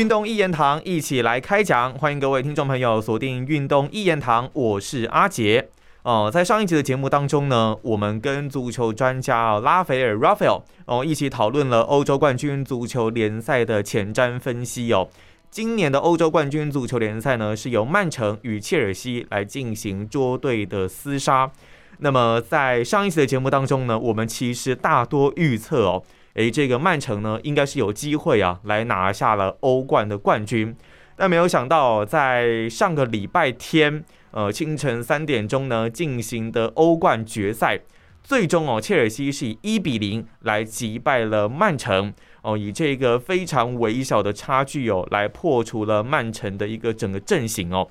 运动一言堂一起来开讲，欢迎各位听众朋友锁定运动一言堂，我是阿杰。哦，在上一集的节目当中呢，我们跟足球专家拉斐尔 （Raphael） 哦一起讨论了欧洲冠军足球联赛的前瞻分析哦。今年的欧洲冠军足球联赛呢，是由曼城与切尔西来进行捉对的厮杀。那么在上一期的节目当中呢，我们其实大多预测哦。诶，这个曼城呢，应该是有机会啊，来拿下了欧冠的冠军。但没有想到，在上个礼拜天，呃，清晨三点钟呢进行的欧冠决赛，最终哦，切尔西是以一比零来击败了曼城。哦，以这个非常微小的差距哦，来破除了曼城的一个整个阵型哦。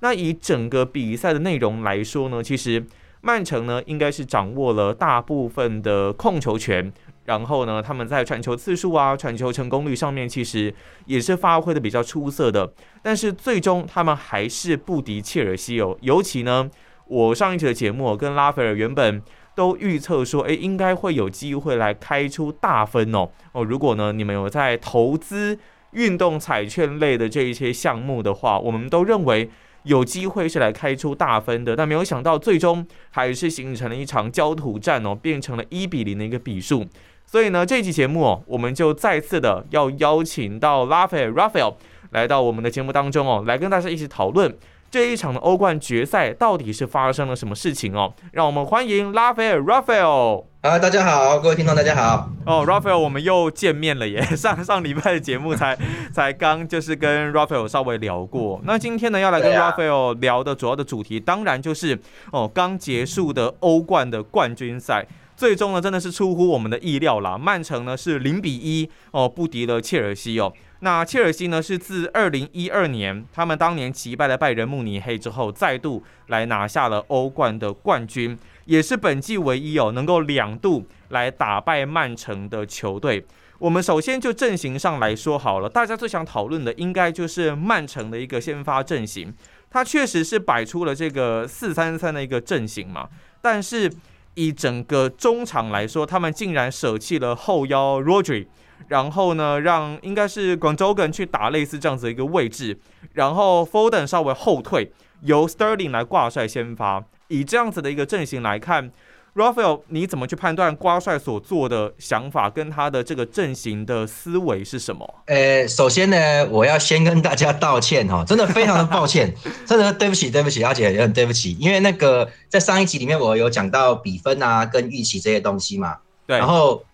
那以整个比赛的内容来说呢，其实曼城呢，应该是掌握了大部分的控球权。然后呢，他们在传球次数啊、传球成功率上面，其实也是发挥的比较出色的。但是最终他们还是不敌切尔西哦。尤其呢，我上一期的节目跟拉斐尔原本都预测说，诶，应该会有机会来开出大分哦。哦，如果呢你们有在投资运动彩券类的这一些项目的话，我们都认为有机会是来开出大分的。但没有想到，最终还是形成了一场焦土战哦，变成了一比零的一个比数。所以呢，这期节目哦，我们就再次的要邀请到拉斐尔 Raphael 来到我们的节目当中哦，来跟大家一起讨论这一场的欧冠决赛到底是发生了什么事情哦。让我们欢迎拉斐尔 Raphael。啊，大家好，各位听众大家好。哦，Raphael，我们又见面了耶！上上礼拜的节目才才刚就是跟 Raphael 稍微聊过，那今天呢要来跟 Raphael 聊的主要的主题，当然就是哦刚结束的欧冠的冠军赛。最终呢，真的是出乎我们的意料啦。曼城呢是零比一哦不敌了切尔西哦。那切尔西呢是自二零一二年他们当年击败了拜仁慕尼黑之后，再度来拿下了欧冠的冠军，也是本季唯一哦能够两度来打败曼城的球队。我们首先就阵型上来说好了，大家最想讨论的应该就是曼城的一个先发阵型，他确实是摆出了这个四三三的一个阵型嘛，但是。以整个中场来说，他们竟然舍弃了后腰 Rodri，然后呢，让应该是广州根去打类似这样子一个位置，然后 Foden 稍微后退，由 Sterling 来挂帅先发。以这样子的一个阵型来看。Raphael，你怎么去判断瓜帅所做的想法跟他的这个阵型的思维是什么？呃，首先呢，我要先跟大家道歉哈，真的非常的抱歉，真的对不起，对不起，阿姐也很对不起，因为那个在上一集里面我有讲到比分啊跟预期这些东西嘛，对，然后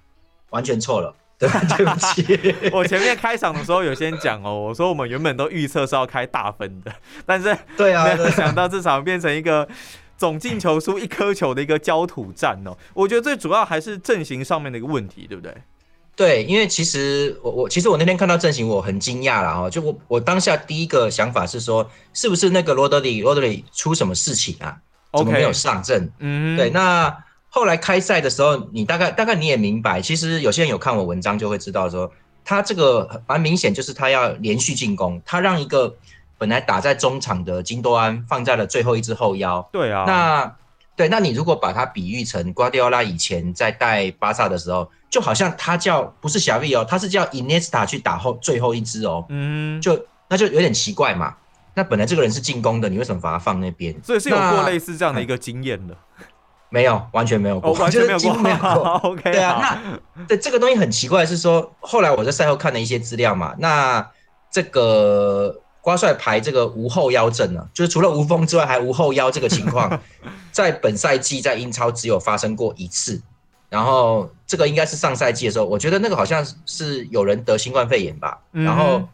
完全错了，对，对不起，我前面开场的时候有先讲哦，我说我们原本都预测是要开大分的，但是对啊，没有想到这场变成一个。总进球输一颗球的一个焦土战哦，我觉得最主要还是阵型上面的一个问题，对不对？对，因为其实我我其实我那天看到阵型，我很惊讶了哈，就我我当下第一个想法是说，是不是那个罗德里罗德里出什么事情啊？怎么没有上阵？嗯，对。那后来开赛的时候，你大概大概你也明白，其实有些人有看我文章就会知道说，他这个蛮明显就是他要连续进攻，他让一个。本来打在中场的金多安放在了最后一只后腰。对啊，那对，那你如果把它比喻成瓜迪奥拉以前在带巴萨的时候，就好像他叫不是小 V 哦，他是叫 Iniesta 去打后最后一支哦。嗯，就那就有点奇怪嘛。那本来这个人是进攻的，你为什么把他放那边？所以是有过类似这样的一个经验的。没有，完全没有过，完全没有过。OK，对啊，那对这个东西很奇怪，是说后来我在赛后看了一些资料嘛，那这个。瓜帅排这个无后腰阵呢，就是除了无锋之外还无后腰这个情况，在本赛季在英超只有发生过一次，然后这个应该是上赛季的时候，我觉得那个好像是有人得新冠肺炎吧，然后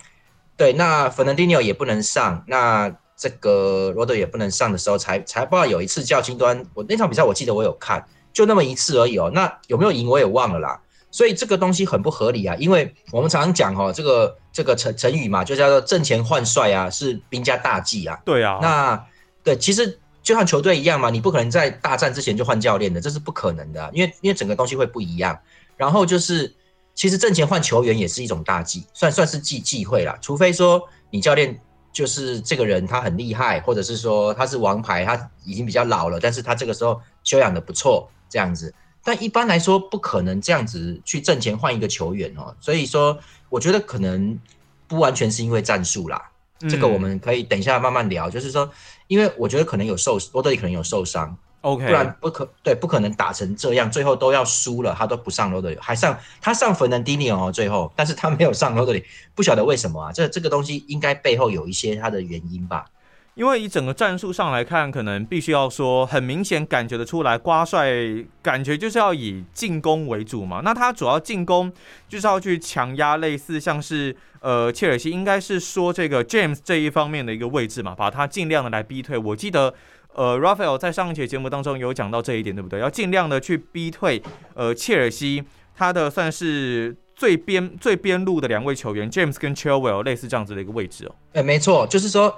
对，那 Fernandinho 也不能上，那这个罗德也不能上的时候，才才不知道有一次叫金端，我那场比赛我记得我有看，就那么一次而已哦，那有没有赢我也忘了啦。所以这个东西很不合理啊，因为我们常常讲哦，这个这个成成语嘛，就叫做挣钱换帅啊，是兵家大忌啊。对啊，那对，其实就像球队一样嘛，你不可能在大战之前就换教练的，这是不可能的，因为因为整个东西会不一样。然后就是，其实挣钱换球员也是一种大忌，算算是忌忌讳啦。除非说你教练就是这个人他很厉害，或者是说他是王牌，他已经比较老了，但是他这个时候修养的不错，这样子。但一般来说，不可能这样子去挣钱换一个球员哦。所以说，我觉得可能不完全是因为战术啦，这个我们可以等一下慢慢聊。就是说，因为我觉得可能有受罗德里可能有受伤，OK，不然不可对不可能打成这样，最后都要输了，他都不上罗德里，还上他上芬兰迪尼哦，最后，但是他没有上罗德里，不晓得为什么啊？这这个东西应该背后有一些他的原因吧。因为以整个战术上来看，可能必须要说，很明显感觉得出来，瓜帅感觉就是要以进攻为主嘛。那他主要进攻就是要去强压，类似像是呃切尔西，应该是说这个 James 这一方面的一个位置嘛，把他尽量的来逼退。我记得呃 Raphael 在上一节节目当中有讲到这一点，对不对？要尽量的去逼退呃切尔西，他的算是最边最边路的两位球员 James 跟 Chilwell 类似这样子的一个位置哦。哎，没错，就是说。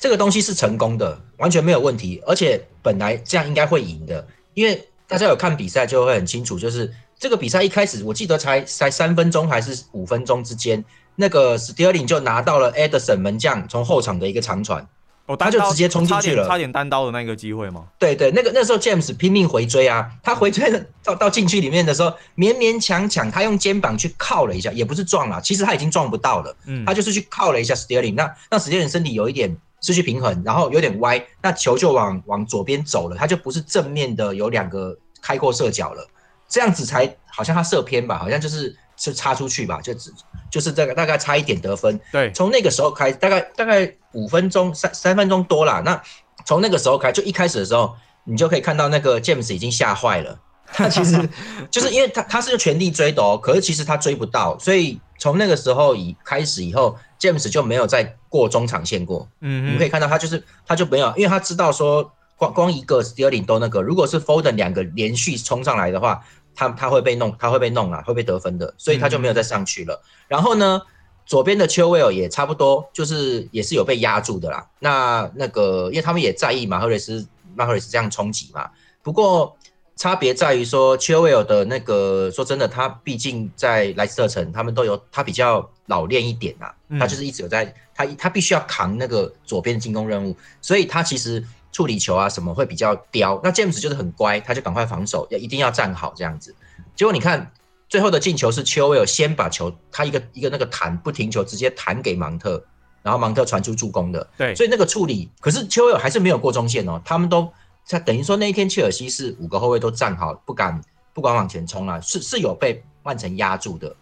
这个东西是成功的，完全没有问题，而且本来这样应该会赢的，因为大家有看比赛就会很清楚，就是这个比赛一开始我记得才才三分钟还是五分钟之间，那个 Sterling 就拿到了 Edison 门将从后场的一个长传，哦，他就直接冲进去了，差点单刀的那个机会吗？对对，那个那时候 James 拼命回追啊，他回追到到禁区里面的时候，勉勉强强他用肩膀去靠了一下，也不是撞了，其实他已经撞不到了，嗯，他就是去靠了一下 Sterling，那让 Sterling 身体有一点。失去平衡，然后有点歪，那球就往往左边走了，它就不是正面的，有两个开阔射角了，这样子才好像他射偏吧，好像就是是插出去吧，就只就是这个大概差一点得分。对，从那个时候开，大概大概五分钟三三分钟多啦，那从那个时候开，就一开始的时候，你就可以看到那个 James 已经吓坏了，他其实 就是因为他他是全力追的哦，可是其实他追不到，所以从那个时候以开始以后。James 就没有再过中场线过，嗯，你们可以看到他就是他就没有，因为他知道说光光一个 Sterling 都那个，如果是 Foden 两个连续冲上来的话，他他会被弄，他会被弄啊，会被得分的，所以他就没有再上去了。然后呢，左边的 Chilwell 也差不多，就是也是有被压住的啦。那那个因为他们也在意马赫雷斯马赫雷斯这样冲击嘛，不过。差别在于说 c h i l w e l l 的那个，说真的，他毕竟在莱斯特城，他们都有他比较老练一点呐，他就是一直有在，他他必须要扛那个左边的进攻任务，所以他其实处理球啊什么会比较刁。那 James 就是很乖，他就赶快防守，要一定要站好这样子。结果你看最后的进球是 e l l 先把球，他一个一个那个弹不停球直接弹给芒特，然后芒特传出助攻的。对，所以那个处理，可是 e l l 还是没有过中线哦，他们都。他等于说那一天切尔西是五个后卫都站好，不敢不敢往前冲啊，是是有被曼城压住的。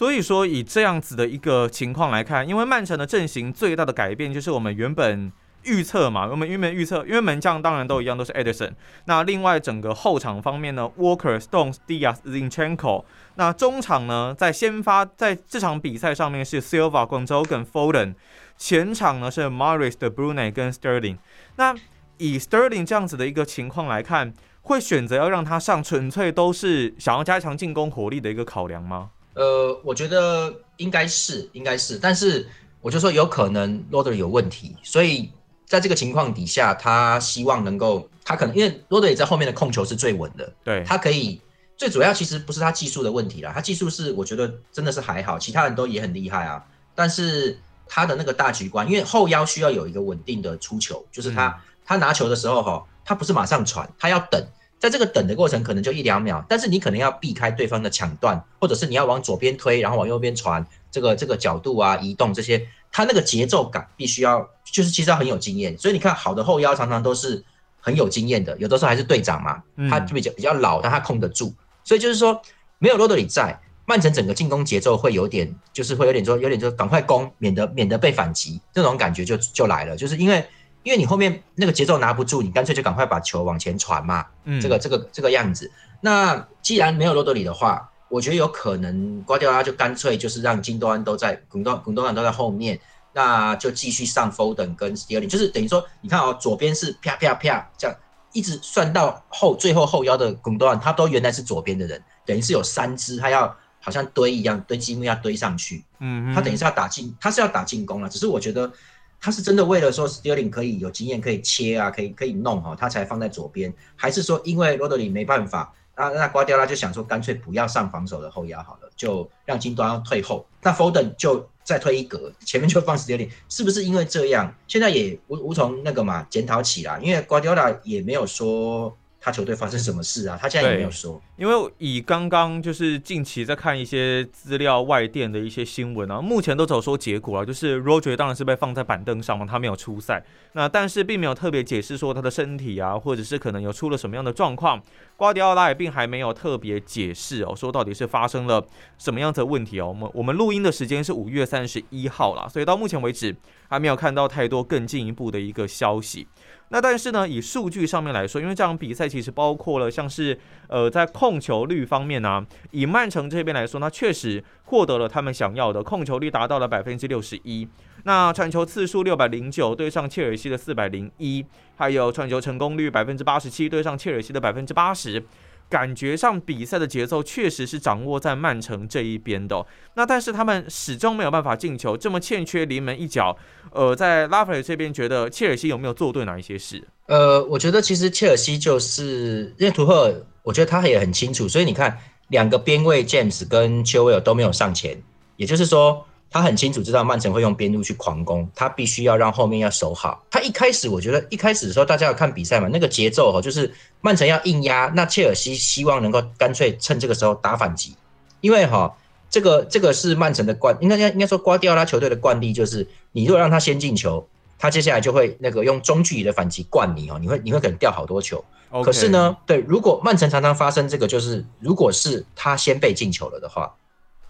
所以说以这样子的一个情况来看，因为曼城的阵型最大的改变就是我们原本预测嘛，我们原本预测，因为门将当然都一样都是 Edison。那另外整个后场方面呢，Walker、Stones、Diaz、Zinchenko。那中场呢，在先发在这场比赛上面是 Silva、广州跟 Foden。前场呢是 Maris 的 Brunei 跟 Sterling。那以 Sterling 这样子的一个情况来看，会选择要让他上，纯粹都是想要加强进攻火力的一个考量吗？呃，我觉得应该是，应该是，但是我就说有可能 r o d e r 有问题，所以在这个情况底下，他希望能够，他可能因为 r o d e r 在后面的控球是最稳的，对他可以最主要其实不是他技术的问题啦，他技术是我觉得真的是还好，其他人都也很厉害啊，但是他的那个大局观，因为后腰需要有一个稳定的出球，就是他。他拿球的时候，哈，他不是马上传，他要等，在这个等的过程可能就一两秒，但是你可能要避开对方的抢断，或者是你要往左边推，然后往右边传，这个这个角度啊，移动这些，他那个节奏感必须要，就是其实要很有经验。所以你看，好的后腰常常都是很有经验的，有的时候还是队长嘛，他就比较比较老，但他控得住。所以就是说，没有罗德里在，曼城整个进攻节奏会有点，就是会有点说，有点说赶快攻，免得免得被反击，这种感觉就就来了，就是因为。因为你后面那个节奏拿不住，你干脆就赶快把球往前传嘛。嗯，这个这个这个样子。那既然没有罗德里的话，我觉得有可能瓜迪奥拉就干脆就是让金多安都在，古多古多安都在后面，那就继续上 Foden 跟 Sterling，就是等于说，你看哦，左边是啪啪啪这样，一直算到后最后后腰的古多安，他都原来是左边的人，等于是有三支，他要好像堆一样堆积木要堆上去。嗯，他等于是要打进，他是要打进攻了，只是我觉得。他是真的为了说 Sterling 可以有经验可以切啊，可以可以弄哈，他才放在左边，还是说因为罗德里没办法，那那瓜迪奥拉就想说干脆不要上防守的后腰好了，就让金端退后，那 Foden 就再退一格，前面就放 Sterling，是不是因为这样？现在也无无从那个嘛检讨起来，因为瓜迪奥拉也没有说他球队发生什么事啊？他现在也没有说。因为以刚刚就是近期在看一些资料外电的一些新闻啊，目前都只有说结果啊，就是 Roger 当然是被放在板凳上嘛，他没有出赛。那但是并没有特别解释说他的身体啊，或者是可能有出了什么样的状况。瓜迪奥拉也并还没有特别解释哦，说到底是发生了什么样子的问题哦。我们我们录音的时间是五月三十一号了，所以到目前为止还没有看到太多更进一步的一个消息。那但是呢，以数据上面来说，因为这场比赛其实包括了像是呃在控球率方面呢，以曼城这边来说，那确实获得了他们想要的控球率达到了百分之六十一。那传球次数六百零九对上切尔西的四百零一，还有传球成功率百分之八十七对上切尔西的百分之八十。感觉上比赛的节奏确实是掌握在曼城这一边的，那但是他们始终没有办法进球，这么欠缺临门一脚。呃，在拉斐尔这边，觉得切尔西有没有做对哪一些事？呃，我觉得其实切尔西就是因为图赫尔，我觉得他也很清楚，所以你看两个边卫 James 跟丘威尔都没有上前，也就是说。他很清楚知道曼城会用边路去狂攻，他必须要让后面要守好。他一开始我觉得一开始的时候，大家要看比赛嘛，那个节奏哈，就是曼城要硬压，那切尔西希望能够干脆趁这个时候打反击，因为哈，这个这个是曼城的惯，应该应该说瓜迪奥拉球队的惯例，就是你如果让他先进球，他接下来就会那个用中距离的反击灌你哦，你会你会可能掉好多球。可是呢，对，如果曼城常常发生这个，就是如果是他先被进球了的话，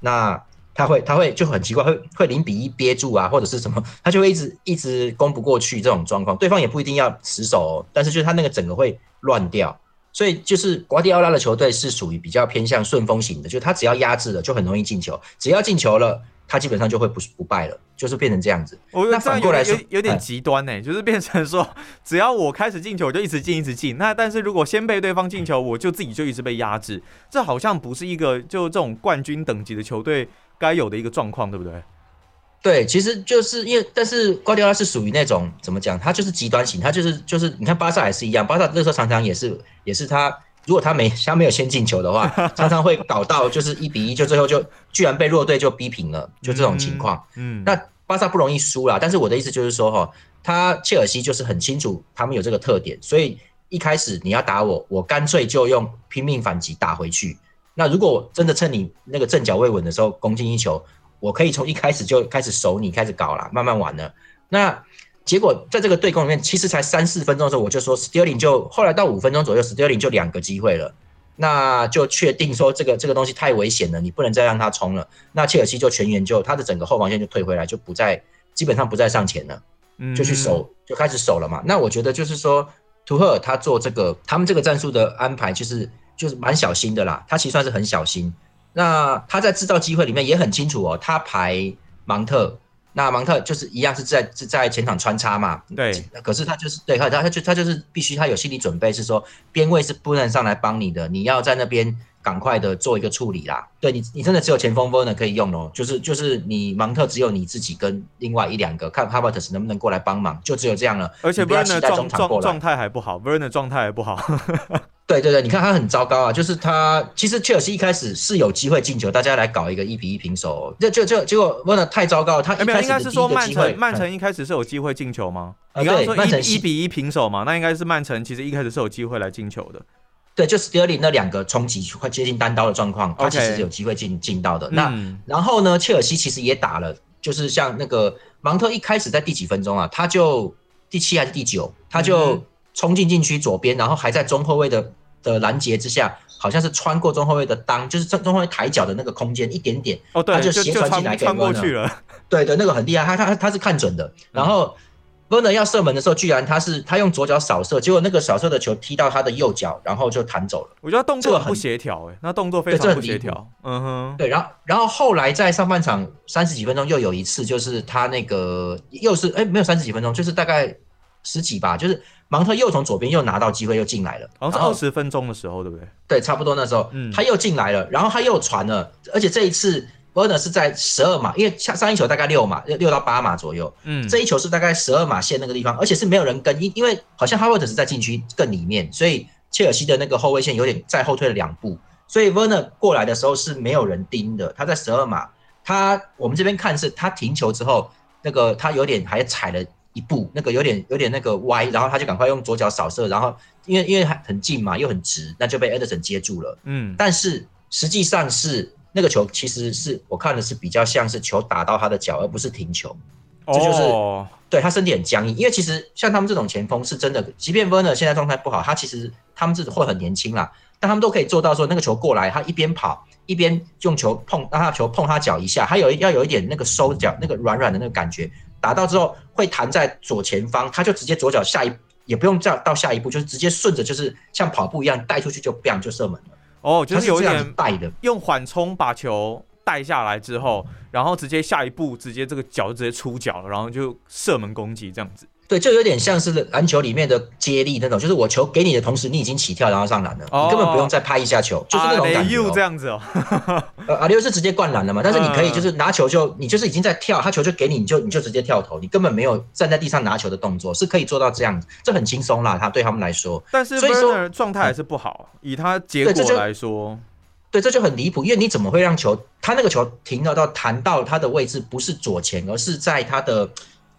那。他会，他会就很奇怪，会会零比一憋住啊，或者是什么，他就会一直一直攻不过去这种状况，对方也不一定要死守，哦但是就是他那个整个会乱掉，所以就是瓜迪奥拉的球队是属于比较偏向顺风型的，就是他只要压制了就很容易进球，只要进球了，他基本上就会不不败了，就是变成这样子。那反过来说有点极端呢，就是变成说 只要我开始进球，我就一直进一直进，那但是如果先被对方进球，我就自己就一直被压制，这好像不是一个就这种冠军等级的球队。该有的一个状况，对不对？对，其实就是因为，但是瓜迪奥拉是属于那种怎么讲？他就是极端型，他就是就是，你看巴萨也是一样，巴萨那时候常常也是也是他，如果他没他没有先进球的话，常常会搞到就是一比一，就最后就居然被弱队就逼平了，就这种情况。嗯，那巴萨不容易输啦，但是我的意思就是说哈，他切尔西就是很清楚他们有这个特点，所以一开始你要打我，我干脆就用拼命反击打回去。那如果真的趁你那个阵脚未稳的时候攻进一球，我可以从一开始就开始守你，开始搞了，慢慢玩了。那结果在这个对攻里面，其实才三四分钟的时候，我就说 Sterling 就后来到五分钟左右，Sterling 就两个机会了，那就确定说这个这个东西太危险了，你不能再让他冲了。那切尔西就全员就他的整个后防线就退回来，就不再基本上不再上前了，就去守就开始守了嘛。那我觉得就是说，图赫尔他做这个他们这个战术的安排，其实。就是蛮小心的啦，他其实算是很小心。那他在制造机会里面也很清楚哦，他排芒特，那芒特就是一样是在是在前场穿插嘛。对。可是他就是对他他他就他就是必须他有心理准备，是说边位是不能上来帮你的，你要在那边赶快的做一个处理啦。对你你真的只有前锋锋的可以用哦，就是就是你芒特只有你自己跟另外一两个看哈 r 特斯能不能过来帮忙，就只有这样了。而且 v e r n 状状状态还不好 v e r n 状态还不好。对对对，你看他很糟糕啊！就是他其实切尔西一开始是有机会进球，大家来搞一个一比一平手，这就就结果问的太糟糕。他没有，应该是说曼城曼城一开始是有机会进球吗？你刚刚说一一比一平手嘛，那应该是曼城其实一开始是有机会来进球的。对，就 Sterling 那两个冲击快接近单刀的状况，他其实是有机会进进到的。那然后呢，切尔西其实也打了，就是像那个芒特一开始在第几分钟啊？他就第七还是第九？他就冲进禁区左边，然后还在中后卫的。的拦截之下，好像是穿过中后卫的裆，就是中中后卫抬脚的那个空间一点点，哦，对，他就斜传进来给过去了。对对，那个很厉害，他他他是看准的。然后 Werner 要射门的时候，居然他是他用左脚扫射，结果那个扫射的球踢到他的右脚，然后就弹走了。我觉得动作很不协调，哎，那动作非常不协调。嗯哼，对，然后然后后来在上半场三十几分钟又有一次，就是他那个又是哎没有三十几分钟，就是大概十几吧，就是。芒特又从左边又拿到机会，又进来了。好像是二十分钟的时候，对不对？对，差不多那时候，他又进来了，然后他又传了，而且这一次 e r 是在十二码，因为上上一球大概六码，六到八码左右。嗯，这一球是大概十二码线那个地方，而且是没有人跟，因因为好像哈维特是在禁区更里面，所以切尔西的那个后卫线有点再后退了两步，所以 e r 过来的时候是没有人盯的。他在十二码，他我们这边看是他停球之后，那个他有点还踩了。一步，那个有点有点那个歪，然后他就赶快用左脚扫射，然后因为因为很近嘛，又很直，那就被 Ederson 接住了。嗯，但是实际上是那个球其实是我看的是比较像是球打到他的脚，而不是停球。这就是对他身体很僵硬，因为其实像他们这种前锋是真的，即便 Werner 现在状态不好，他其实他们是会很年轻啦，但他们都可以做到说那个球过来，他一边跑一边用球碰，让他球碰他脚一下，还有要有一点那个收脚那个软软的那个感觉，打到之后会弹在左前方，他就直接左脚下一也不用这样到下一步，就是直接顺着就是像跑步一样带出去就 bang 就射门了。哦，就是有点带的，用缓冲把球。带下来之后，然后直接下一步，直接这个脚直接出脚了，然后就射门攻击这样子。对，就有点像是篮球里面的接力那种，就是我球给你的同时，你已经起跳然后上篮了，你根本不用再拍一下球，就是那种感觉。这样子哦。呃，阿六是直接灌篮了嘛？但是你可以就是拿球就你就是已经在跳，他球就给你，你就你就直接跳投，你根本没有站在地上拿球的动作，是可以做到这样子，这很轻松啦。他对他们来说，但是所以说状态还是不好，以他结果来说。对，这就很离谱，因为你怎么会让球，他那个球停到到弹到他的位置不是左前，而是在他的，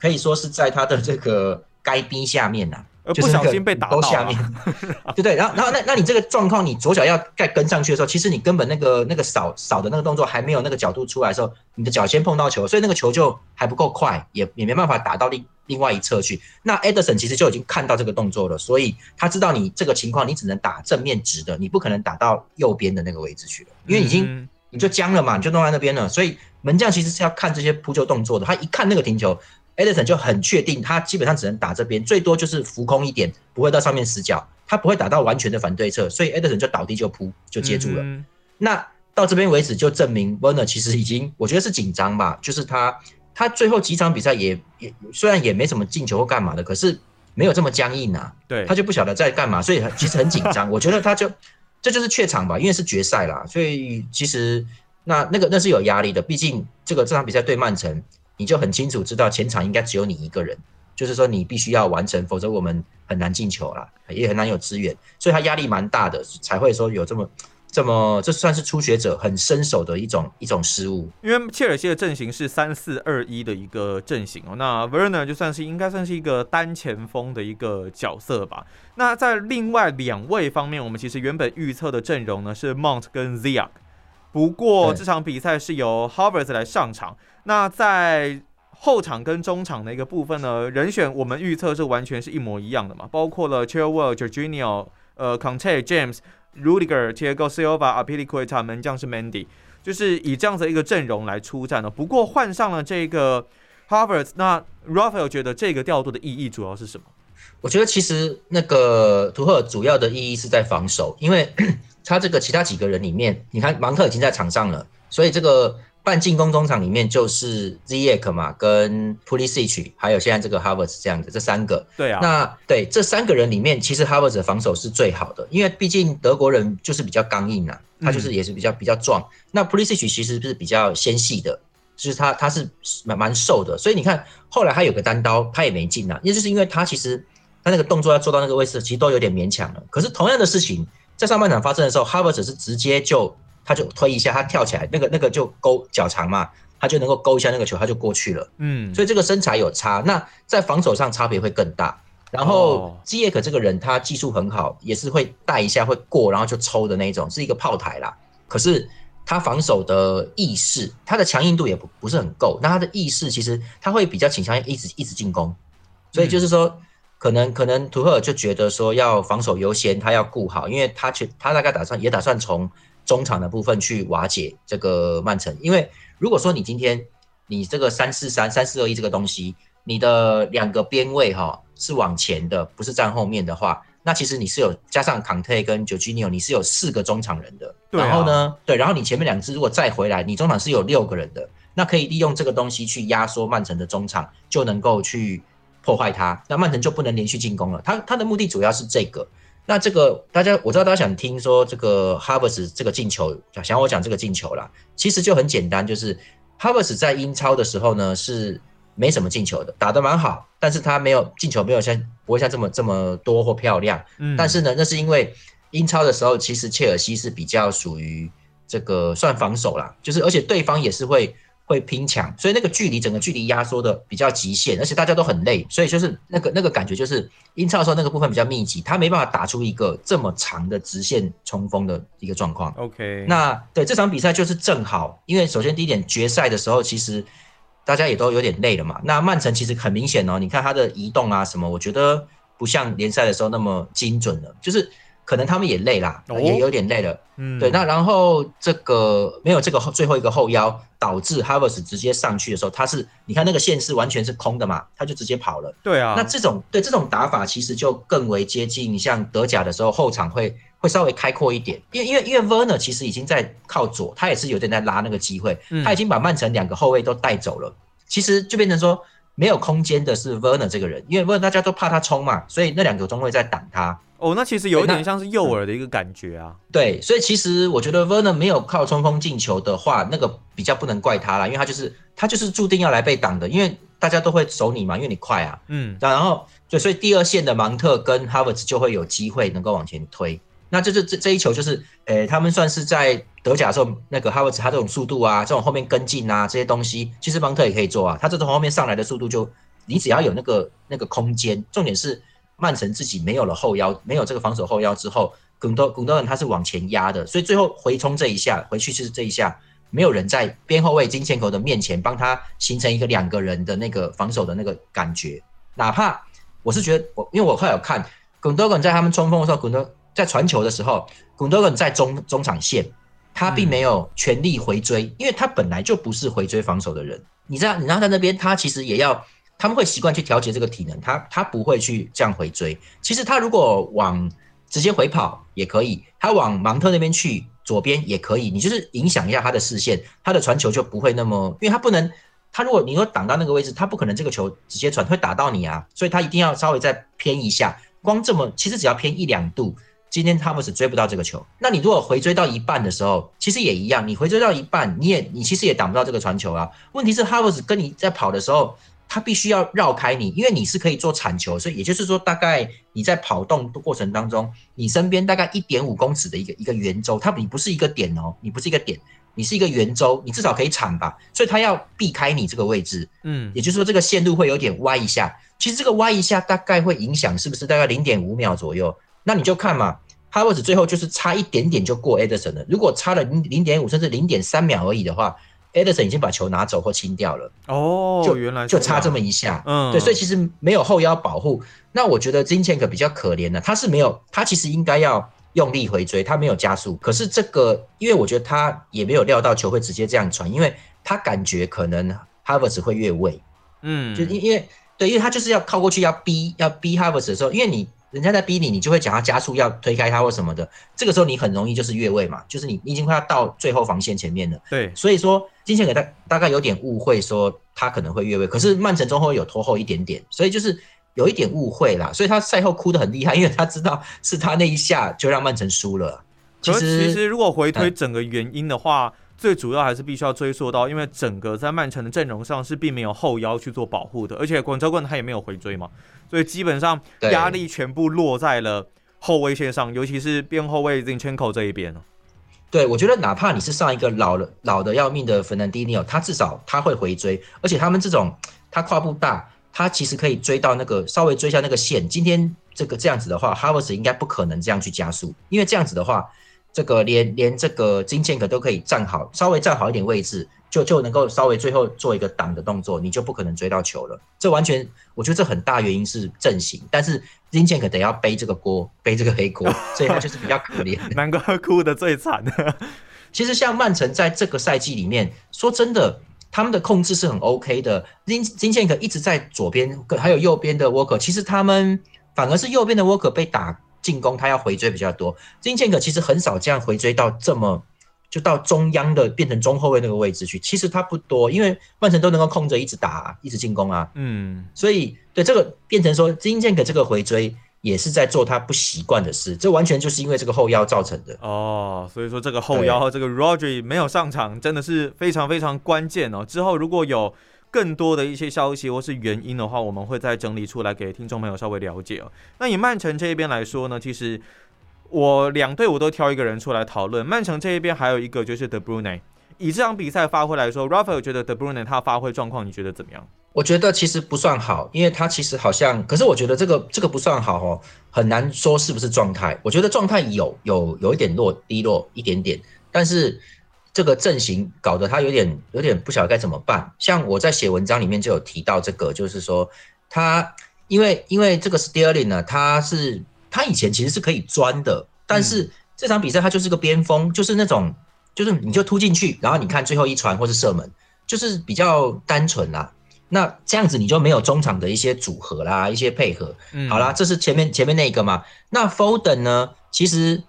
可以说是在他的这个该逼下面呐。而不小心被打到下面，对 不对？然后，然后，那那你这个状况，你左脚要再跟上去的时候，其实你根本那个那个扫扫的那个动作还没有那个角度出来的时候，你的脚先碰到球，所以那个球就还不够快，也也没办法打到另另外一侧去。那 Edison 其实就已经看到这个动作了，所以他知道你这个情况，你只能打正面直的，你不可能打到右边的那个位置去了，因为已经你就僵了嘛，你就弄在那边了。所以门将其实是要看这些扑救动作的，他一看那个停球。Edison 就很确定，他基本上只能打这边，最多就是浮空一点，不会到上面死角，他不会打到完全的反对侧，所以 Edison 就倒地就扑就接住了。那到这边为止，就证明 Werner 其实已经，我觉得是紧张吧，就是他他最后几场比赛也也虽然也没什么进球或干嘛的，可是没有这么僵硬啊。对，他就不晓得在干嘛，所以其实很紧张。我觉得他就这就是怯场吧，因为是决赛啦，所以其实那那个那是有压力的，毕竟这个这场比赛对曼城。你就很清楚知道前场应该只有你一个人，就是说你必须要完成，否则我们很难进球了，也很难有资源，所以他压力蛮大的，才会说有这么这么，这算是初学者很伸手的一种一种失误。因为切尔西的阵型是三四二一的一个阵型哦，那 Werner 就算是应该算是一个单前锋的一个角色吧。那在另外两位方面，我们其实原本预测的阵容呢是 Mount 跟 Zia，不过这场比赛是由 Harvard 来上场。那在后场跟中场的一个部分呢，人选我们预测是完全是一模一样的嘛，包括了 Chilwell、Jorginho、呃 Conte、James、Rudiger、Thiago Silva、a p i l i q u e t a 门将是 Mandy，就是以这样子一个阵容来出战的。不过换上了这个 Harvard，那 Raphael 觉得这个调度的意义主要是什么？我觉得其实那个图赫主要的意义是在防守，因为 他这个其他几个人里面，你看芒特已经在场上了，所以这个。半进攻中场里面就是 Ziyech 嘛，跟 Pulisic，还有现在这个 Harvard 这样子，这三个。对啊。那对这三个人里面，其实 Harvard 的防守是最好的，因为毕竟德国人就是比较刚硬啊，他就是也是比较比较壮。那 Pulisic 其实是比较纤细的，就是他他是蛮蛮瘦的，所以你看后来他有个单刀，他也没进啊，也就是因为他其实他那个动作要做到那个位置，其实都有点勉强了。可是同样的事情在上半场发生的时候，Harvard 是直接就。他就推一下，他跳起来，那个那个就勾脚长嘛，他就能够勾一下那个球，他就过去了。嗯，所以这个身材有差，那在防守上差别会更大。然后基耶克这个人，他技术很好，也是会带一下会过，然后就抽的那种，是一个炮台啦。可是他防守的意识，他的强硬度也不不是很够。那他的意识其实他会比较倾向于一直一直进攻，所以就是说，可能可能图赫尔就觉得说要防守优先，他要顾好，因为他去他大概打算也打算从。中场的部分去瓦解这个曼城，因为如果说你今天你这个三四三三四二一这个东西，你的两个边位哈是往前的，不是站后面的话，那其实你是有加上康特跟九吉尼奥，你是有四个中场人的。然后呢，对，然后你前面两支如果再回来，你中场是有六个人的，那可以利用这个东西去压缩曼城的中场，就能够去破坏它，那曼城就不能连续进攻了。他他的目的主要是这个。那这个大家我知道大家想听说这个 Harvest 这个进球，想我讲这个进球啦，其实就很简单，就是 Harvest 在英超的时候呢是没什么进球的，打得蛮好，但是他没有进球，没有像不会像这么这么多或漂亮。嗯，但是呢，那是因为英超的时候其实切尔西是比较属于这个算防守啦，就是而且对方也是会。会拼抢，所以那个距离整个距离压缩的比较极限，而且大家都很累，所以就是那个那个感觉就是英超的时候那个部分比较密集，他没办法打出一个这么长的直线冲锋的一个状况。OK，那对这场比赛就是正好，因为首先第一点决赛的时候其实大家也都有点累了嘛。那曼城其实很明显哦，你看他的移动啊什么，我觉得不像联赛的时候那么精准了，就是可能他们也累啦，哦？也有点累了。嗯，对，那然后这个没有这个后最后一个后腰，导致 Harvest 直接上去的时候，他是你看那个线是完全是空的嘛，他就直接跑了。对啊，那这种对这种打法其实就更为接近像德甲的时候后场会会稍微开阔一点，因为因为因为 Werner 其实已经在靠左，他也是有点在拉那个机会，嗯。他已经把曼城两个后卫都带走了，其实就变成说没有空间的是 Werner 这个人，因为 Werner 大家都怕他冲嘛，所以那两个中卫在挡他。哦，那其实有一点像是诱饵的一个感觉啊。对，所以其实我觉得 Werner 没有靠冲锋进球的话，那个比较不能怪他啦，因为他就是他就是注定要来被挡的，因为大家都会守你嘛，因为你快啊。嗯，然后对，所以第二线的芒特跟 Havertz 就会有机会能够往前推。那这这这这一球就是，呃，他们算是在德甲的时候，那个 Havertz 他这种速度啊，这种后面跟进啊这些东西，其实芒特也可以做啊。他这种后面上来的速度就，你只要有那个那个空间，重点是曼城自己没有了后腰，没有这个防守后腰之后，古多古多人他是往前压的，所以最后回冲这一下，回去是这一下，没有人在边后卫金线口的面前帮他形成一个两个人的那个防守的那个感觉。哪怕我是觉得我，因为我后来有看古多根在他们冲锋的时候，古多在传球的时候，古多根在中中场线，他并没有全力回追，因为他本来就不是回追防守的人。你知道，你知道在那边他其实也要，他们会习惯去调节这个体能，他他不会去这样回追。其实他如果往直接回跑也可以，他往芒特那边去左边也可以，你就是影响一下他的视线，他的传球就不会那么，因为他不能，他如果你说挡到那个位置，他不可能这个球直接传会打到你啊，所以他一定要稍微再偏一下，光这么其实只要偏一两度。今天他们是追不到这个球，那你如果回追到一半的时候，其实也一样，你回追到一半，你也你其实也挡不到这个传球啊。问题是哈 a 斯跟你在跑的时候，他必须要绕开你，因为你是可以做铲球，所以也就是说，大概你在跑动的过程当中，你身边大概一点五公尺的一个一个圆周，它你不是一个点哦，你不是一个点，你是一个圆周，你至少可以铲吧，所以它要避开你这个位置，嗯，也就是说这个线路会有点歪一下。其实这个歪一下大概会影响是不是大概零点五秒左右？那你就看嘛。哈维斯最后就是差一点点就过 Ederson 了，如果差了零零点五甚至零点三秒而已的话，Ederson 已经把球拿走或清掉了，哦，就原来就差这么一下。嗯，对，所以其实没有后腰保护，那我觉得金钱可比较可怜的，他是没有，他其实应该要用力回追，他没有加速，可是这个，因为我觉得他也没有料到球会直接这样传，因为他感觉可能 Harvard 会越位，嗯，就因因为对，因为他就是要靠过去要逼要逼 Harvard 的时候，因为你。人家在逼你，你就会讲要加速要推开他或什么的，这个时候你很容易就是越位嘛，就是你你已经快要到最后防线前面了。对，所以说金钱给他大概有点误会，说他可能会越位，可是曼城中后有拖后一点点，所以就是有一点误会啦。所以他赛后哭得很厉害，因为他知道是他那一下就让曼城输了。其实其实实如果回推嗯整个原因的话，最主要还是必须要追溯到，因为整个在曼城的阵容上是并没有后腰去做保护的，而且广州棍他也没有回追嘛，所以基本上对压力全部落在了后卫线上，尤其是边后卫 Zinchenko 这一边哦对我觉得哪怕你是上一个老了老的要命的芬兰迪尼奥，他至少他会回追，而且他们这种他跨步大，他其实可以追到那个稍微追一下那个线。今天这个这样子的话，哈维斯应该不可能这样去加速，因为这样子的话，这个连连这个金剑可都可以站好，稍微站好一点位置，就就能够稍微最后做一个挡的动作，你就不可能追到球了。这完全，我觉得这很大原因是阵型，但是金剑可得要背这个锅，背这个黑锅，所以他就是比较可怜。难怪哭的最惨。其实像曼城在这个赛季里面，说真的，他们的控制是很 OK 的。金金剑可一直在左边，还有右边的沃克，其实他们反而是右边的沃克被打进攻，他要回追比较多。金建可其实很少这样回追到这么就到中央的变成中后卫那个位置去，其实他不多，因为曼城都能够控着一直打，一直进攻啊。嗯，所以对这个变成说金建可这个回追也是在做他不习惯的事，这完全就是因为这个后腰造成的。哦，所以说这个后腰和这个 Rodri 没有上场，真的是非常非常关键哦。之后如果有更多的一些消息或是原因的话，我们会再整理出来给听众朋友稍微了解哦。那以曼城这一边来说呢，其实我两队我都挑一个人出来讨论。曼城这一边还有一个就是 De Bruyne，以这场比赛发挥来说，Rafael 觉得 De Bruyne 他发挥状况，你觉得怎么样？我觉得其实不算好，因为他其实好像，可是我觉得这个这个不算好哦，很难说是不是状态。我觉得状态有有有一点落低落一点点，但是这个阵型搞得他有点有点不晓得该怎么办。像我在写文章里面就有提到这个，就是说他因为因为这个 Sterling 呢，他是他以前其实是可以钻的，但是这场比赛他就是个边锋，就是那种就是你就突进去，然后你看最后一传或是射门，就是比较单纯啦。那这样子你就没有中场的一些组合啦，一些配合。好啦，这是前面前面那个嘛。那 Foden 呢？其实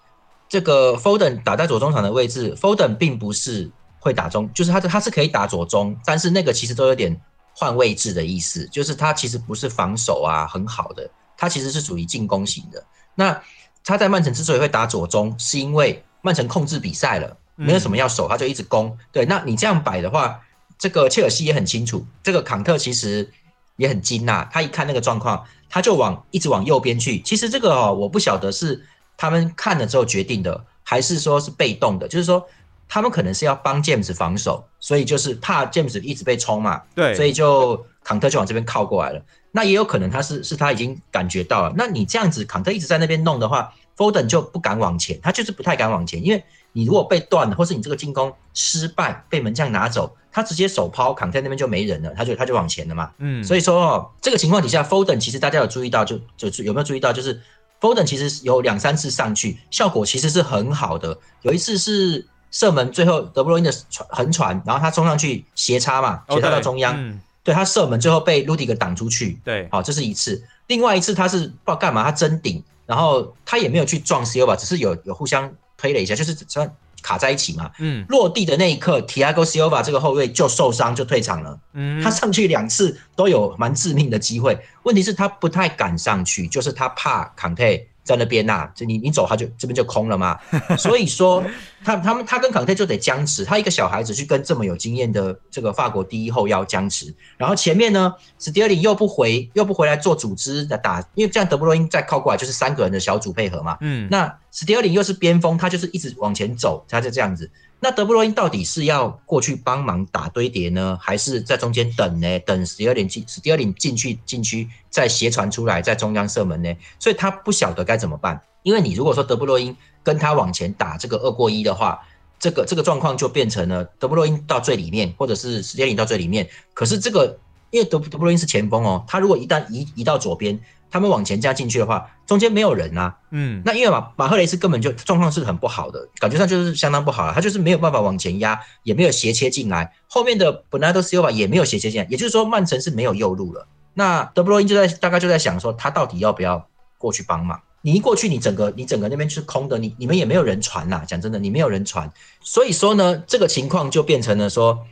这个 Foden 打在左中场的位置，Foden 并不是会打中，就是他他是可以打左中，但是那个其实都有点换位置的意思，就是他其实不是防守啊很好的，他其实是属于进攻型的。那他在曼城之所以会打左中，是因为曼城控制比赛了，没有什么要守，他就一直攻。对，那你这样摆的话。这个切尔西也很清楚，这个坎特其实也很精呐。他一看那个状况，他就往一直往右边去。其实这个哦，我不晓得是他们看了之后决定的，还是说是被动的。就是说，他们可能是要帮 James 防守，所以就是怕 James 一直被冲嘛。对，所以就坎特就往这边靠过来了。那也有可能他是是他已经感觉到了。那你这样子坎特一直在那边弄的话，Foden 就不敢往前，他就是不太敢往前，因为你如果被断了，或是你这个进攻失败被门将拿走。他直接手抛，坎特那边就没人了，他就他就往前了嘛。嗯，所以说哦，这个情况底下，Foden 其实大家有注意到，就就有没有注意到，就是 Foden 其实有两三次上去，效果其实是很好的。有一次是射门，最后德布罗因的传横传，然后他冲上去斜插嘛，斜插到中央，对他射门，最后被卢迪格挡出去。对，好，这是一次。另外一次他是不知道干嘛，他争顶，然后他也没有去撞 C 罗吧，只是有有互相推了一下，就是算。卡在一起嘛，嗯，落地的那一刻，Tiago Silva 这个后卫就受伤就退场了，嗯，他上去两次都有蛮致命的机会，问题是他不太敢上去，就是他怕坎特。在那边呐，就你你走他就这边就空了嘛，所以说他他们他跟康泰就得僵持，他一个小孩子去跟这么有经验的这个法国第一后腰僵持，然后前面呢史蒂尔林又不回又不回来做组织的打，因为这样德布罗因再靠过来就是三个人的小组配合嘛，嗯，那史蒂尔林又是边锋，他就是一直往前走，他就这样子。那德布罗因到底是要过去帮忙打堆叠呢，还是在中间等呢？等十二点进，十二点进去禁区，再斜传出来，在中央射门呢？所以他不晓得该怎么办。因为你如果说德布罗因跟他往前打这个二过一的话，这个这个状况就变成了德布罗因到最里面，或者是史蒂尔林到最里面。可是这个因为德德布罗因是前锋哦，他如果一旦移移到左边。他们往前加进去的话，中间没有人啊。嗯，那因为马马赫雷斯根本就状况是很不好的，感觉上就是相当不好了。他就是没有办法往前压，也没有斜切进来。后面的本纳多斯尤瓦也没有斜切进来，也就是说曼城是没有右路了。那德布罗因就在大概就在想说，他到底要不要过去帮忙？你一过去，你整个你整个那边是空的，你你们也没有人传呐。讲真的，你没有人传，所以说呢，这个情况就变成了说。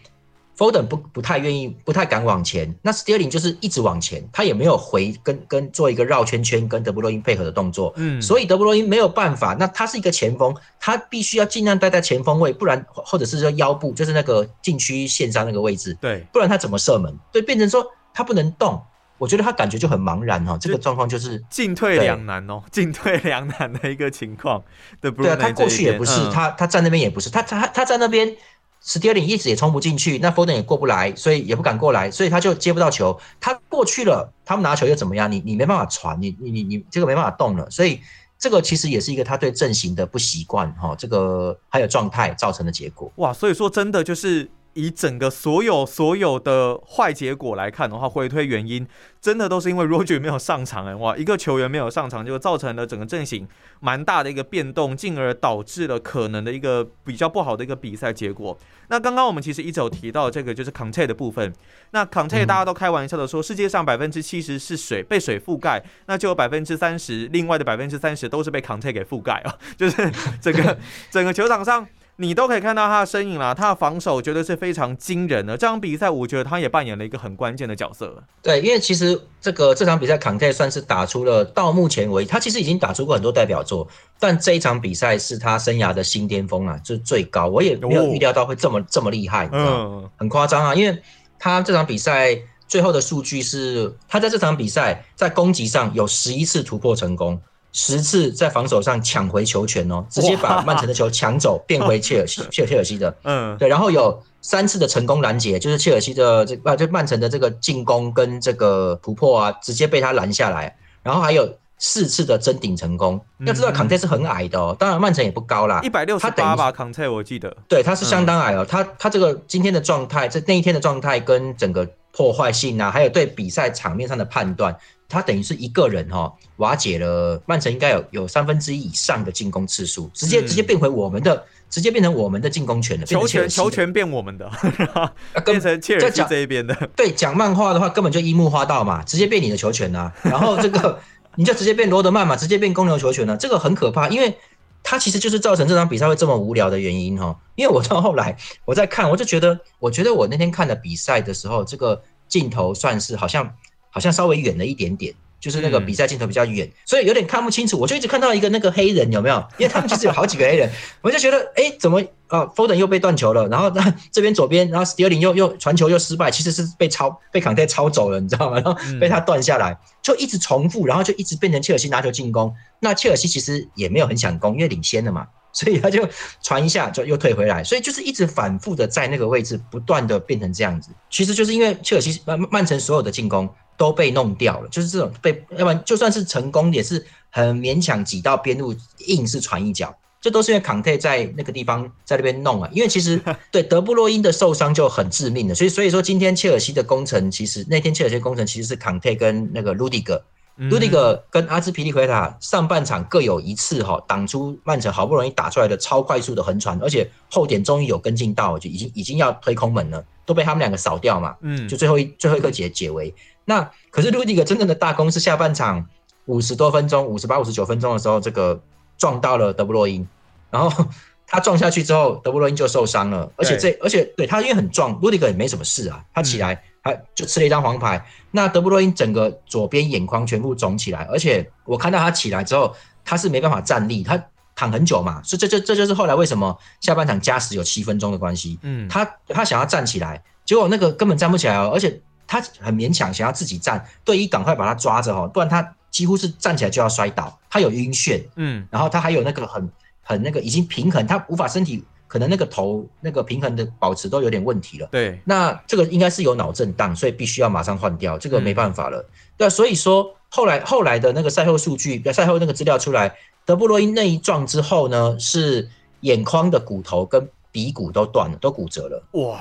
Foden 不不太愿意，不太敢往前。那 Sterling 就是一直往前，他也没有回跟跟做一个绕圈圈跟德布罗因配合的动作。嗯，所以德布罗因没有办法。那他是一个前锋，他必须要尽量待在前锋位，不然或者是说腰部，就是那个禁区线上那个位置。对，不然他怎么射门？对，变成说他不能动。我觉得他感觉就很茫然哈，这个状况就是进退两难哦，进退两难的一个情况。对，对啊，他过去也不是，他他站那边也不是，他他他在那边。Stilling 一直也冲不进去，那 Foden 也过不来，所以也不敢过来，所以他就接不到球。他过去了，他们拿球又怎么样？你你没办法传，你你你你这个没办法动了。所以这个其实也是一个他对阵型的不习惯哈，这个还有状态造成的结果。哇，所以说真的就是。以整个所有所有的坏结果来看的话，回推原因，真的都是因为 Roger 没有上场哎，哇，一个球员没有上场，就造成了整个阵型蛮大的一个变动，进而导致了可能的一个比较不好的一个比赛结果。那刚刚我们其实一直有提到这个就是 Conte 的部分，那 Conte 大家都开玩笑的说，世界上百分之七十是水被水覆盖，那就有百分之三十，另外的百分之三十都是被 Conte 给覆盖啊，就是整个整个球场上。你都可以看到他的身影了，他的防守绝对是非常惊人的。这场比赛，我觉得他也扮演了一个很关键的角色。对，因为其实这个这场比赛，康泰算是打出了到目前为止，他其实已经打出过很多代表作，但这一场比赛是他生涯的新巅峰啊，就是最高。我也没有预料到会这么这么厉害，嗯，很夸张啊。因为他这场比赛最后的数据是，他在这场比赛在攻击上有十一次突破成功。十次在防守上抢回球权哦，直接把曼城的球抢走，变回切尔西，切切尔西的。嗯，对，然后有三次的成功拦截，就是切尔西的这啊，就曼城的这个进攻跟这个突破啊，直接被他拦下来。然后还有四次的争顶成功。要知道康泰是很矮的哦，当然曼城也不高啦，一百六十八吧，康泰我记得。对，他是相当矮哦，他他这个今天的状态，这那一天的状态跟整个破坏性啊，还有对比赛场面上的判断。他等于是一个人哈，瓦解了曼城应该有有三分之一以上的进攻次数，直接直接变回我们的，直接变成我们的进攻权了。球权球权变我们的，变成切尔西这一边的。对，讲漫画的话，根本就樱木花道嘛，直接变你的球权啊。然后这个你就直接变罗德曼嘛，直接变公牛球权了。这个很可怕，因为他其实就是造成这场比赛会这么无聊的原因哈。因为我到后来我在看，我就觉得，我觉得我那天看的比赛的时候，这个镜头算是好像。好像稍微远了一点点，就是那个比赛镜头比较远，所以有点看不清楚。我就一直看到一个那个黑人有没有？因为他们其实有好几个黑人，我就觉得哎，怎么啊？Foden 又被断球了，然后那这边左边，然后 Sterling 又又传球又失败，其实是被抄被康泰抄走了，你知道吗？然 后被他断下来，就一直重复，然后就一直变成切尔西拿球进攻。那切尔西其实也没有很想攻，因为领先了嘛，所以他就传一下就又退回来，所以就是一直反复的在那个位置不断的变成这样子。其实就是因为切尔西曼曼城所有的进攻。都被弄掉了，就是这种被，要不然就算是成功，也是很勉强挤到边路，硬是传一脚，这都是因为康泰在那个地方在那边弄啊。因为其实 对德布洛因的受伤就很致命的，所以所以说今天切尔西的工程，其实那天切尔西工程其实是康泰跟那个卢迪格，卢迪格跟阿兹皮利奎塔上半场各有一次哈挡出曼城好不容易打出来的超快速的横传，而且后点终于有跟进到，就已经已经要推空门了，都被他们两个扫掉嘛，嗯，就最后一最后一个解解围。那可是卢迪格真正的大功是下半场五十多分钟，五十八、五十九分钟的时候，这个撞到了德布洛因，然后他撞下去之后，德布洛因就受伤了，而且这而且对他因为很壮，卢迪格也没什么事啊，他起来他就吃了一张黄牌。那德布罗因整个左边眼眶全部肿起来，而且我看到他起来之后，他是没办法站立，他躺很久嘛，所以这这这就是后来为什么下半场加时有七分钟的关系。嗯，他他想要站起来，结果那个根本站不起来哦，而且。他很勉强想要自己站，队医赶快把他抓着哦，不然他几乎是站起来就要摔倒。他有晕眩，嗯，然后他还有那个很很那个已经平衡，他无法身体可能那个头那个平衡的保持都有点问题了。对，那这个应该是有脑震荡，所以必须要马上换掉，这个没办法了。对，所以说后来后来的那个赛后数据，赛后那个资料出来，德布罗因那一撞之后呢，是眼眶的骨头跟鼻骨都断了，都骨折了。哇！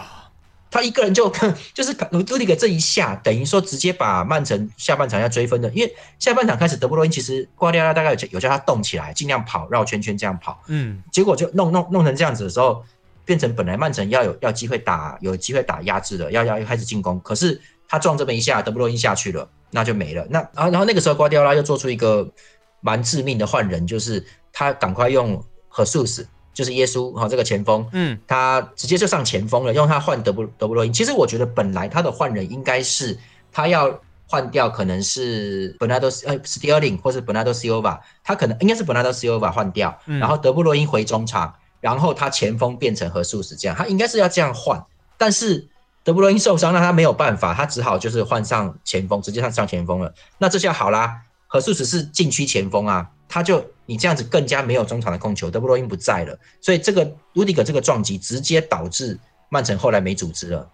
他一个人就 就是卢迪格这一下，等于说直接把曼城下半场要追分的，因为下半场开始德布罗因其实瓜迪奥拉大概有有叫他动起来，尽量跑绕圈圈这样跑，嗯，结果就弄弄弄成这样子的时候，变成本来曼城要有要机会打有机会打压制的，要要开始进攻，可是他撞这么一下，德布罗因下去了，那就没了。那然后然后那个时候瓜迪奥拉又做出一个蛮致命的换人，就是他赶快用和素斯。就是耶稣哈，这个前锋，嗯，他直接就上前锋了，用他换德布德布洛因。其实我觉得本来他的换人应该是他要换掉，可能是本纳多呃斯蒂尔林或是本纳多西欧瓦，他可能应该是本纳多西欧瓦换掉，然后德布洛因回中场，然后他前锋变成何素斯这样，他应该是要这样换。但是德布洛因受伤，那他没有办法，他只好就是换上前锋，直接上上前锋了。那这下好啦，何素斯是禁区前锋啊。他就你这样子更加没有中场的控球，德布罗因不在了，所以这个卢迪格这个撞击直接导致曼城后来没组织了，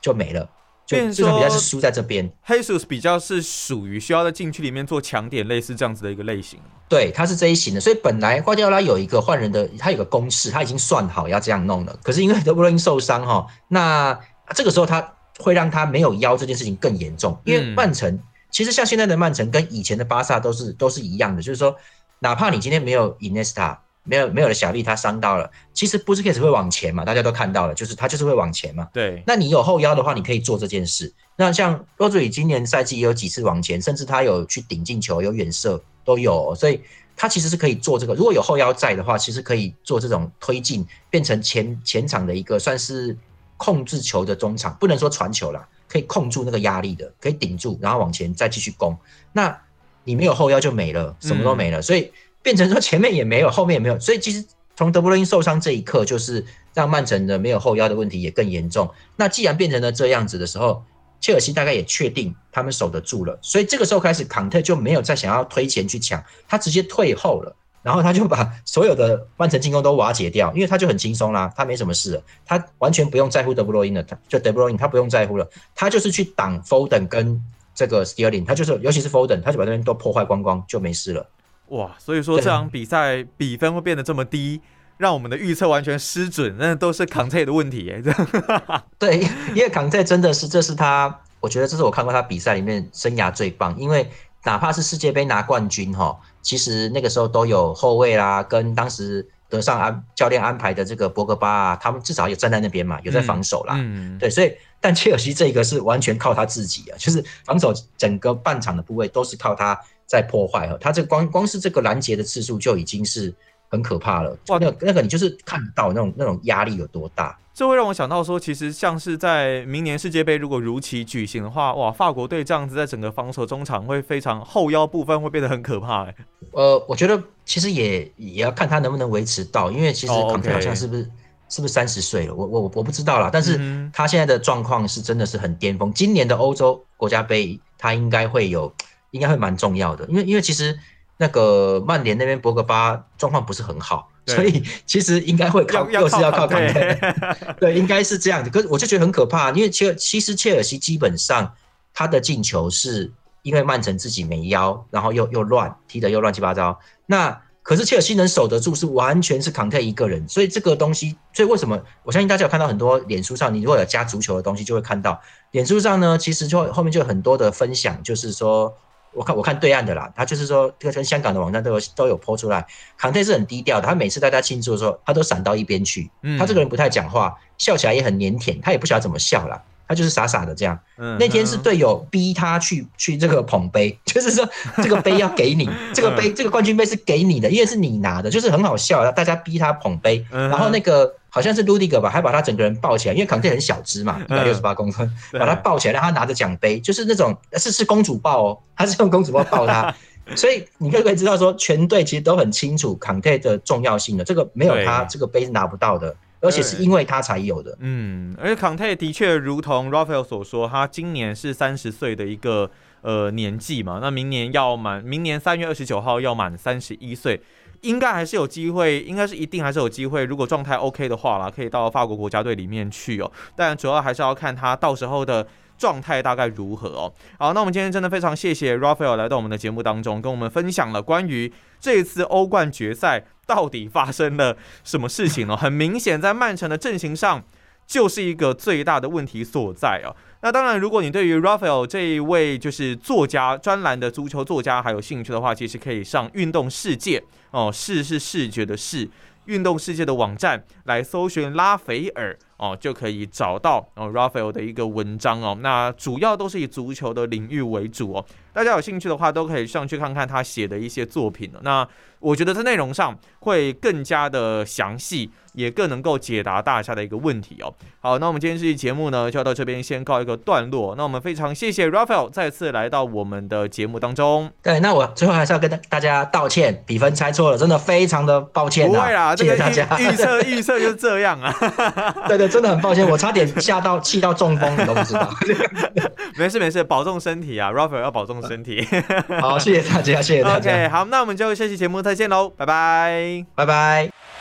就没了，就这场比赛是输在这边。黑素比较是属于需要在禁区里面做强点，类似这样子的一个类型。对，他是这一型的，所以本来瓜迪奥拉有一个换人的，他有个公式，他已经算好要这样弄了。可是因为德布罗因受伤哈，那这个时候他会让他没有腰这件事情更严重，因为曼城其实像现在的曼城跟以前的巴萨都是都是一样的，就是说。哪怕你今天没有 Inesta，没有没有了小利，他伤到了，其实布斯克斯会往前嘛，大家都看到了，就是他就是会往前嘛。对，那你有后腰的话，你可以做这件事。那像罗祖里今年赛季也有几次往前，甚至他有去顶进球，有远射都有，所以他其实是可以做这个。如果有后腰在的话，其实可以做这种推进，变成前前场的一个算是控制球的中场，不能说传球啦，可以控住那个压力的，可以顶住，然后往前再继续攻。那你没有后腰就没了，什么都没了，所以变成说前面也没有，后面也没有，所以其实从德布罗因受伤这一刻，就是让曼城的没有后腰的问题也更严重。那既然变成了这样子的时候，切尔西大概也确定他们守得住了，所以这个时候开始，坎特就没有再想要推前去抢，他直接退后了，然后他就把所有的曼城进攻都瓦解掉，因为他就很轻松啦，他没什么事了，他完全不用在乎德布罗因了，他就德布罗因他不用在乎了，他就是去挡 Foden 跟这个 Sterling，他就是尤其是 Foden，他就把那边都破坏光光就没事了。哇，所以说这场比赛比分会变得这么低。让我们的预测完全失准，那都是康泰的问题耶。对，因为康泰真的是，这是他，我觉得这是我看过他比赛里面生涯最棒。因为哪怕是世界杯拿冠军哈，其实那个时候都有后卫啦，跟当时德尚安教练安排的这个博格巴啊，他们至少有站在那边嘛，有在防守啦。嗯，对，所以但切尔西这个是完全靠他自己啊，就是防守整个半场的部位都是靠他在破坏啊。他这光光是这个拦截的次数就已经是。很可怕了哇！那个那个你就是看到那种那种压力有多大，这会让我想到说，其实像是在明年世界杯如果如期举行的话，哇，法国队这样子在整个防守中场会非常后腰部分会变得很可怕哎。呃，我觉得其实也也要看他能不能维持到，因为其实好像是不是是不是三十岁了，我我我不知道啦。但是他现在的状况是真的是很巅峰。今年的欧洲国家杯他应该会有，应该会蛮重要的，因为因为其实。那个曼联那边博格巴状况不是很好，所以其实应该会靠，又是要靠康泰，对，应该是这样子。可是我就觉得很可怕，因为切其实切尔西基本上他的进球是因为曼城自己没腰，然后又又乱踢的又乱七八糟。那可是切尔西能守得住，是完全是康泰一个人。所以这个东西，所以为什么我相信大家有看到很多脸书上，你如果有加足球的东西，就会看到脸书上呢，其实就后面就有很多的分享，就是说。我看我看对岸的啦，他就是说，这个跟香港的网站都有都有播出来。康泰是很低调的，他每次大家庆祝的时候，他都闪到一边去。他这个人不太讲话，笑起来也很腼腆，他也不晓得怎么笑啦，他就是傻傻的这样。那天是队友逼他去去这个捧杯，就是说这个杯要给你，这个杯这个冠军杯是给你的，因为是你拿的，就是很好笑，大家逼他捧杯，然后那个。好像是卢迪格吧，还把他整个人抱起来，因为康泰很小只嘛，一百六十八公分，把他抱起来，让他拿着奖杯，就是那种是是公主抱哦，他是用公主抱抱他，所以你可不可以知道说，全队其实都很清楚康泰的重要性的，这个没有他，这个杯是拿不到的，而且是因为他才有的。嗯，而且康泰的确如同 Raphael 所说，他今年是三十岁的一个呃年纪嘛，那明年要满，明年三月二十九号要满三十一岁。应该还是有机会，应该是一定还是有机会。如果状态 OK 的话啦，可以到法国国家队里面去哦。但主要还是要看他到时候的状态大概如何哦。好，那我们今天真的非常谢谢 Raphael 来到我们的节目当中，跟我们分享了关于这一次欧冠决赛到底发生了什么事情哦。很明显，在曼城的阵型上就是一个最大的问题所在哦。那当然，如果你对于 Raphael 这一位就是作家专栏的足球作家还有兴趣的话，其实可以上运动世界哦，视是视觉的视，运动世界的网站来搜寻拉斐尔哦，就可以找到哦 Raphael 的一个文章哦。那主要都是以足球的领域为主哦，大家有兴趣的话都可以上去看看他写的一些作品那我觉得在内容上会更加的详细。也更能够解答大家的一个问题哦。好，那我们今天这期节目呢，就要到这边先告一个段落。那我们非常谢谢 Raphael 再次来到我们的节目当中。对，那我最后还是要跟大家道歉，比分猜错了，真的非常的抱歉。不会啦，谢谢大家。预测预测就是这样啊。对对，真的很抱歉，我差点吓到气到中风，你都不知道。没事没事，保重身体啊，Raphael 要保重身体。好，谢谢大家，谢谢大家。OK，好，那我们就下期节目再见喽，拜拜，拜拜。